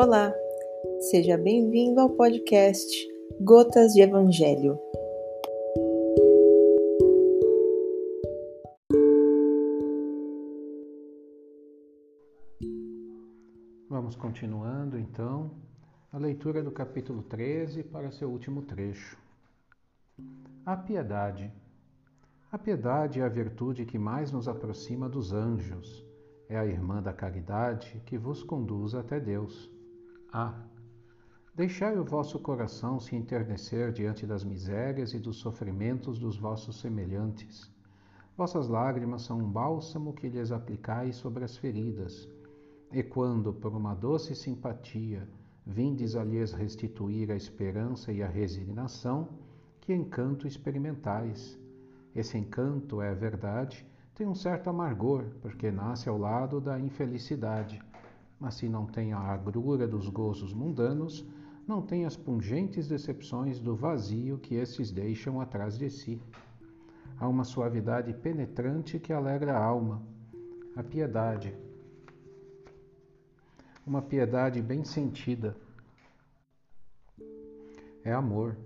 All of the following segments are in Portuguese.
Olá, seja bem-vindo ao podcast Gotas de Evangelho. Vamos continuando então a leitura do capítulo 13 para seu último trecho. A piedade. A piedade é a virtude que mais nos aproxima dos anjos. É a irmã da caridade que vos conduz até Deus. A. Deixai o vosso coração se enternecer diante das misérias e dos sofrimentos dos vossos semelhantes. Vossas lágrimas são um bálsamo que lhes aplicais sobre as feridas. E quando, por uma doce simpatia, vindes a lhes restituir a esperança e a resignação, que encanto experimentais. Esse encanto, é verdade, tem um certo amargor, porque nasce ao lado da infelicidade mas se não tem a agrura dos gozos mundanos, não tem as pungentes decepções do vazio que estes deixam atrás de si. Há uma suavidade penetrante que alegra a alma, a piedade. Uma piedade bem sentida. É amor.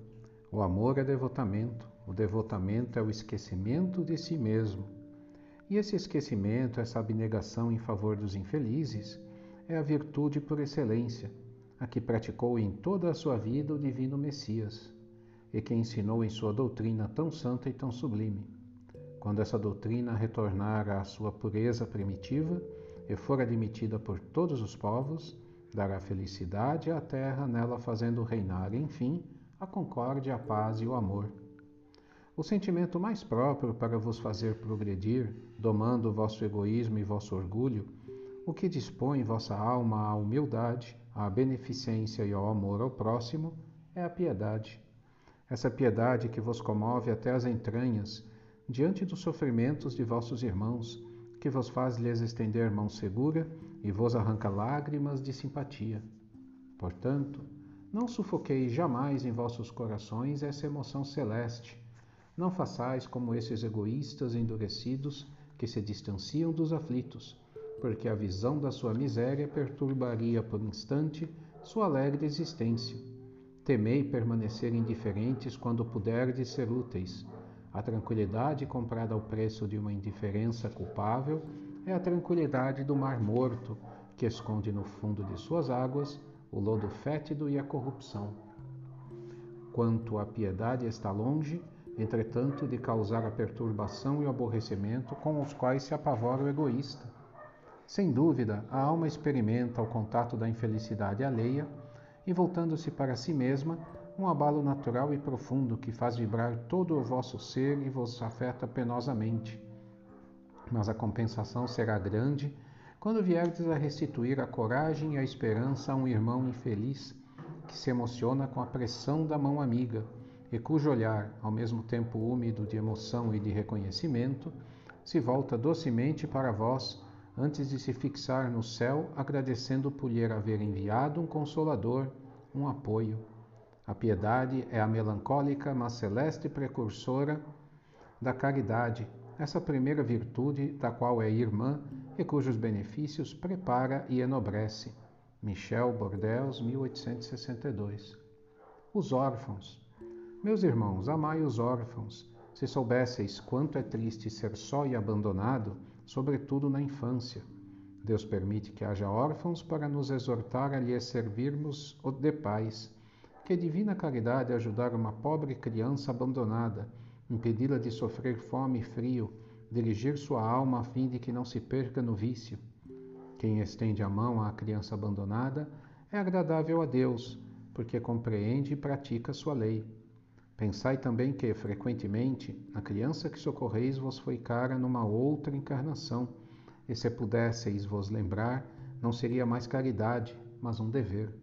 O amor é devotamento. O devotamento é o esquecimento de si mesmo. E esse esquecimento, essa abnegação em favor dos infelizes, é a virtude por excelência, a que praticou em toda a sua vida o divino Messias, e que ensinou em sua doutrina tão santa e tão sublime. Quando essa doutrina retornar à sua pureza primitiva e for admitida por todos os povos, dará felicidade à terra, nela fazendo reinar, enfim, a concórdia, a paz e o amor. O sentimento mais próprio para vos fazer progredir, domando o vosso egoísmo e vosso orgulho, o que dispõe vossa alma à humildade, à beneficência e ao amor ao próximo é a piedade. Essa piedade que vos comove até as entranhas, diante dos sofrimentos de vossos irmãos, que vos faz lhes estender mão segura e vos arranca lágrimas de simpatia. Portanto, não sufoqueis jamais em vossos corações essa emoção celeste. Não façais como esses egoístas endurecidos que se distanciam dos aflitos porque a visão da sua miséria perturbaria por instante sua alegre existência. Temei permanecer indiferentes quando puderdes ser úteis. A tranquilidade comprada ao preço de uma indiferença culpável é a tranquilidade do mar morto, que esconde no fundo de suas águas o lodo fétido e a corrupção. Quanto a piedade está longe, entretanto, de causar a perturbação e o aborrecimento com os quais se apavora o egoísta. Sem dúvida, a alma experimenta o contato da infelicidade alheia e, voltando-se para si mesma, um abalo natural e profundo que faz vibrar todo o vosso ser e vos afeta penosamente. Mas a compensação será grande quando vierdes a restituir a coragem e a esperança a um irmão infeliz que se emociona com a pressão da mão amiga e cujo olhar, ao mesmo tempo úmido de emoção e de reconhecimento, se volta docemente para vós antes de se fixar no céu, agradecendo por lhe haver enviado um consolador, um apoio. A piedade é a melancólica, mas celeste precursora da caridade, essa primeira virtude da qual é irmã e cujos benefícios prepara e enobrece. Michel Bordeaux, 1862. Os órfãos. Meus irmãos, amai os órfãos. Se soubesseis quanto é triste ser só e abandonado, sobretudo na infância. Deus permite que haja órfãos para nos exortar a lhes servirmos de pais. Que divina caridade ajudar uma pobre criança abandonada, impedi-la de sofrer fome e frio, dirigir sua alma a fim de que não se perca no vício. Quem estende a mão à criança abandonada é agradável a Deus, porque compreende e pratica sua lei. Pensai também que, frequentemente, a criança que socorreis vos foi cara numa outra encarnação, e se pudesseis vos lembrar, não seria mais caridade, mas um dever.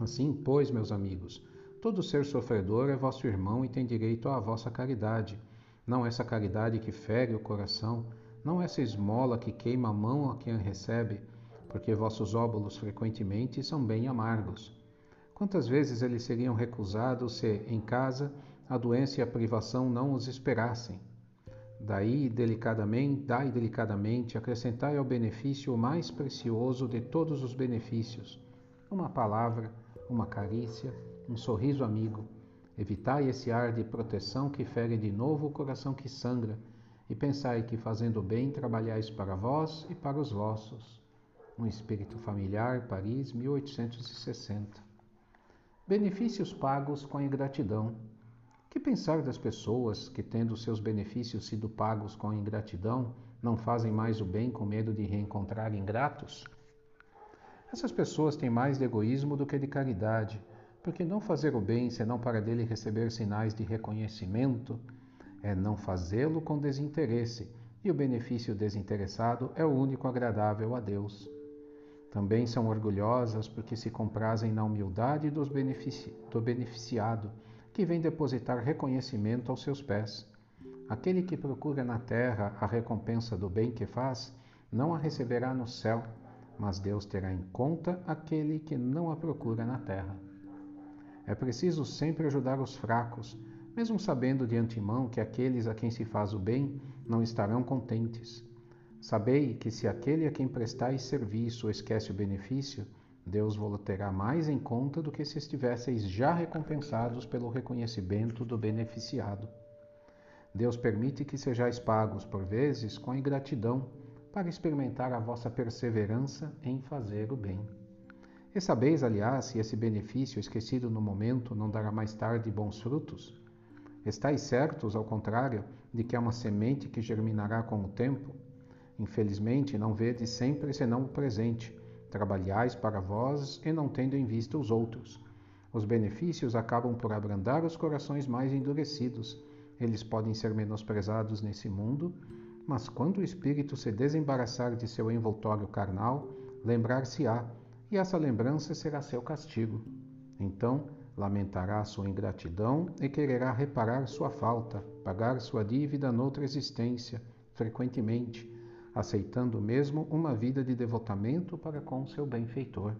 Assim, pois, meus amigos, todo ser sofredor é vosso irmão e tem direito à vossa caridade, não essa caridade que fere o coração, não essa esmola que queima a mão a quem a recebe, porque vossos óbolos frequentemente são bem amargos. Quantas vezes eles seriam recusados se, em casa, a doença e a privação não os esperassem? Daí, delicadamente, dai delicadamente, acrescentai ao benefício o mais precioso de todos os benefícios, uma palavra, uma carícia, um sorriso amigo. Evitai esse ar de proteção que fere de novo o coração que sangra, e pensai que fazendo bem trabalhais para vós e para os vossos. Um espírito familiar, Paris, 1860. Benefícios pagos com ingratidão. Que pensar das pessoas que, tendo seus benefícios sido pagos com ingratidão, não fazem mais o bem com medo de reencontrar ingratos? Essas pessoas têm mais de egoísmo do que de caridade, porque não fazer o bem senão para dele receber sinais de reconhecimento é não fazê-lo com desinteresse, e o benefício desinteressado é o único agradável a Deus. Também são orgulhosas porque se comprazem na humildade benefici do beneficiado, que vem depositar reconhecimento aos seus pés. Aquele que procura na terra a recompensa do bem que faz, não a receberá no céu, mas Deus terá em conta aquele que não a procura na terra. É preciso sempre ajudar os fracos, mesmo sabendo de antemão que aqueles a quem se faz o bem não estarão contentes. Sabei que se aquele a quem prestais serviço esquece o benefício, Deus vos terá mais em conta do que se estivesseis já recompensados pelo reconhecimento do beneficiado. Deus permite que sejais pagos, por vezes, com ingratidão, para experimentar a vossa perseverança em fazer o bem. E sabeis, aliás, se esse benefício esquecido no momento não dará mais tarde bons frutos? Estais certos, ao contrário, de que é uma semente que germinará com o tempo? Infelizmente, não vedes sempre senão o presente. Trabalhais para vós e não tendo em vista os outros. Os benefícios acabam por abrandar os corações mais endurecidos. Eles podem ser menosprezados nesse mundo, mas quando o espírito se desembaraçar de seu envoltório carnal, lembrar-se-á, e essa lembrança será seu castigo. Então, lamentará sua ingratidão e quererá reparar sua falta, pagar sua dívida noutra existência, frequentemente, aceitando mesmo uma vida de devotamento para com seu benfeitor.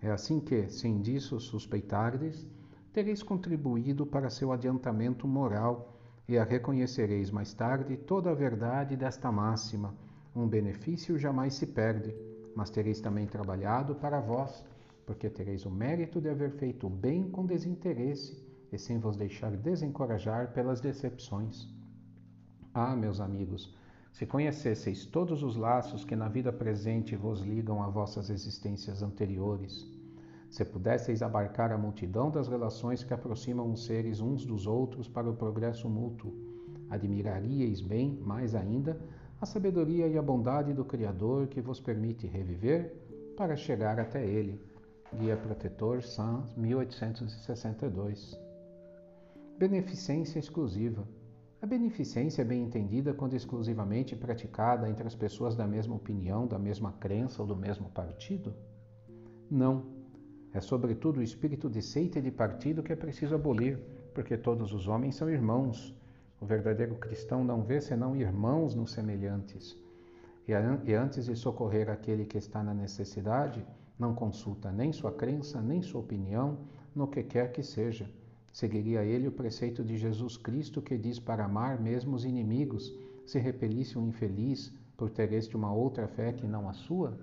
É assim que, sem disso suspeitardes, tereis contribuído para seu adiantamento moral e a reconhecereis mais tarde toda a verdade desta máxima: um benefício jamais se perde, mas tereis também trabalhado para vós, porque tereis o mérito de haver feito o bem com desinteresse e sem vos deixar desencorajar pelas decepções. Ah, meus amigos, se conhecesseis todos os laços que na vida presente vos ligam a vossas existências anteriores, se pudesseis abarcar a multidão das relações que aproximam os seres uns dos outros para o progresso mútuo, admiraríeis bem, mais ainda, a sabedoria e a bondade do Criador que vos permite reviver para chegar até Ele. Guia Protetor, San 1862. Beneficência exclusiva. A beneficência é bem entendida quando exclusivamente praticada entre as pessoas da mesma opinião, da mesma crença ou do mesmo partido? Não. É sobretudo o espírito de seita e de partido que é preciso abolir, porque todos os homens são irmãos. O verdadeiro cristão não vê senão irmãos nos semelhantes. E antes de socorrer aquele que está na necessidade, não consulta nem sua crença, nem sua opinião, no que quer que seja Seguiria ele o preceito de Jesus Cristo que diz para amar mesmo os inimigos, se repelisse um infeliz por ter este uma outra fé que não a sua?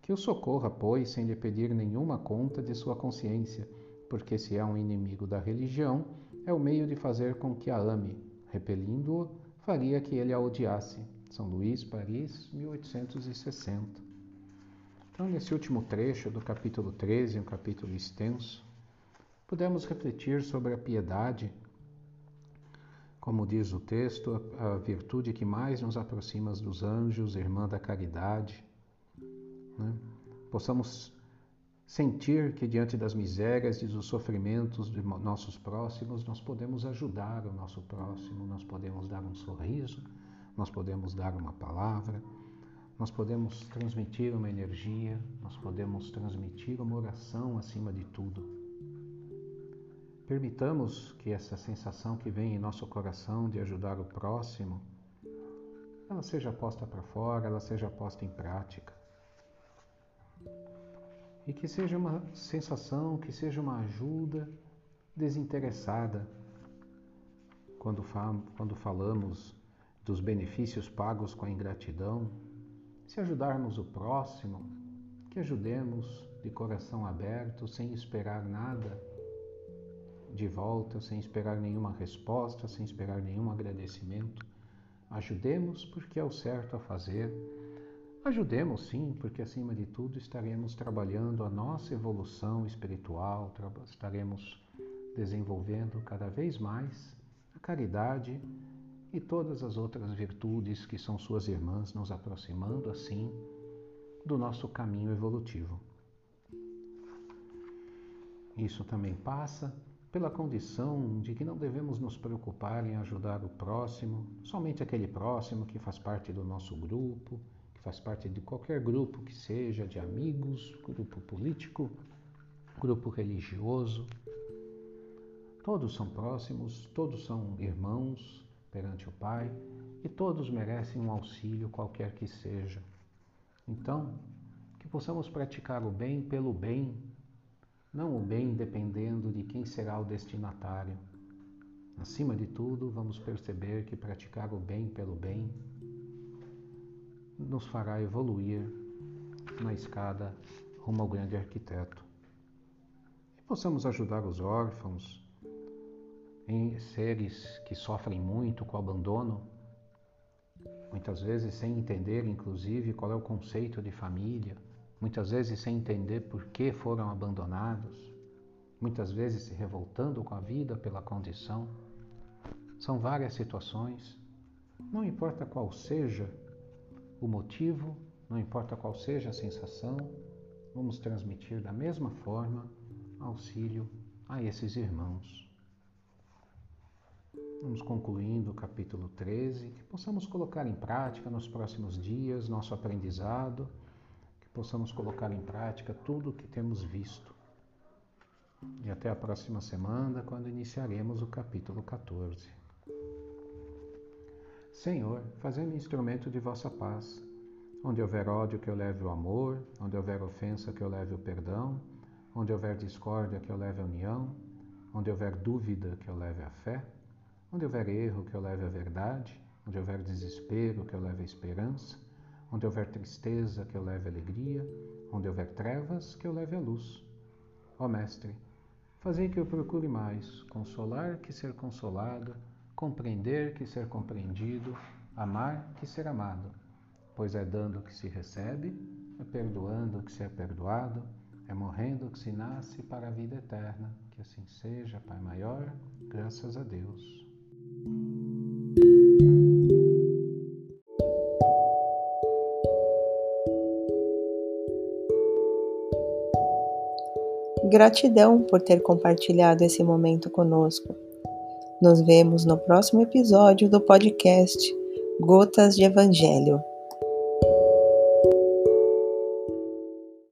Que o socorra, pois, sem lhe pedir nenhuma conta de sua consciência, porque se é um inimigo da religião, é o meio de fazer com que a ame. Repelindo-o, faria que ele a odiasse. São Luís, Paris, 1860. Então, nesse último trecho do capítulo 13, um capítulo extenso, Podemos refletir sobre a piedade, como diz o texto, a virtude que mais nos aproxima dos anjos, irmã da caridade. Né? Possamos sentir que diante das misérias e dos sofrimentos de nossos próximos, nós podemos ajudar o nosso próximo, nós podemos dar um sorriso, nós podemos dar uma palavra, nós podemos transmitir uma energia, nós podemos transmitir uma oração acima de tudo. Permitamos que essa sensação que vem em nosso coração de ajudar o próximo, ela seja posta para fora, ela seja posta em prática. E que seja uma sensação, que seja uma ajuda desinteressada quando, quando falamos dos benefícios pagos com a ingratidão. Se ajudarmos o próximo, que ajudemos de coração aberto, sem esperar nada de volta, sem esperar nenhuma resposta, sem esperar nenhum agradecimento. Ajudemos porque é o certo a fazer. Ajudemos sim, porque acima de tudo estaremos trabalhando a nossa evolução espiritual, estaremos desenvolvendo cada vez mais a caridade e todas as outras virtudes que são suas irmãs, nos aproximando assim do nosso caminho evolutivo. Isso também passa pela condição de que não devemos nos preocupar em ajudar o próximo, somente aquele próximo que faz parte do nosso grupo, que faz parte de qualquer grupo que seja, de amigos, grupo político, grupo religioso. Todos são próximos, todos são irmãos perante o Pai e todos merecem um auxílio qualquer que seja. Então, que possamos praticar o bem pelo bem não o bem dependendo de quem será o destinatário. Acima de tudo, vamos perceber que praticar o bem pelo bem nos fará evoluir na escada rumo ao grande arquiteto. E possamos ajudar os órfãos, em seres que sofrem muito com o abandono, muitas vezes sem entender, inclusive, qual é o conceito de família, muitas vezes sem entender por que foram abandonados, muitas vezes se revoltando com a vida pela condição. São várias situações, não importa qual seja o motivo, não importa qual seja a sensação, vamos transmitir da mesma forma auxílio a esses irmãos. Vamos concluindo o capítulo 13, que possamos colocar em prática nos próximos dias nosso aprendizado possamos colocar em prática tudo o que temos visto. E até a próxima semana, quando iniciaremos o capítulo 14. Senhor, fazei-me instrumento de vossa paz. Onde houver ódio, que eu leve o amor, onde houver ofensa, que eu leve o perdão, onde houver discórdia, que eu leve a união, onde houver dúvida, que eu leve a fé, onde houver erro, que eu leve a verdade, onde houver desespero, que eu leve a esperança, Onde houver tristeza, que eu leve alegria, onde houver trevas, que eu leve a luz. Ó Mestre, fazei que eu procure mais consolar que ser consolado, compreender que ser compreendido, amar que ser amado, pois é dando que se recebe, é perdoando que se é perdoado, é morrendo que se nasce para a vida eterna. Que assim seja, Pai maior, graças a Deus. Gratidão por ter compartilhado esse momento conosco. Nos vemos no próximo episódio do podcast Gotas de Evangelho.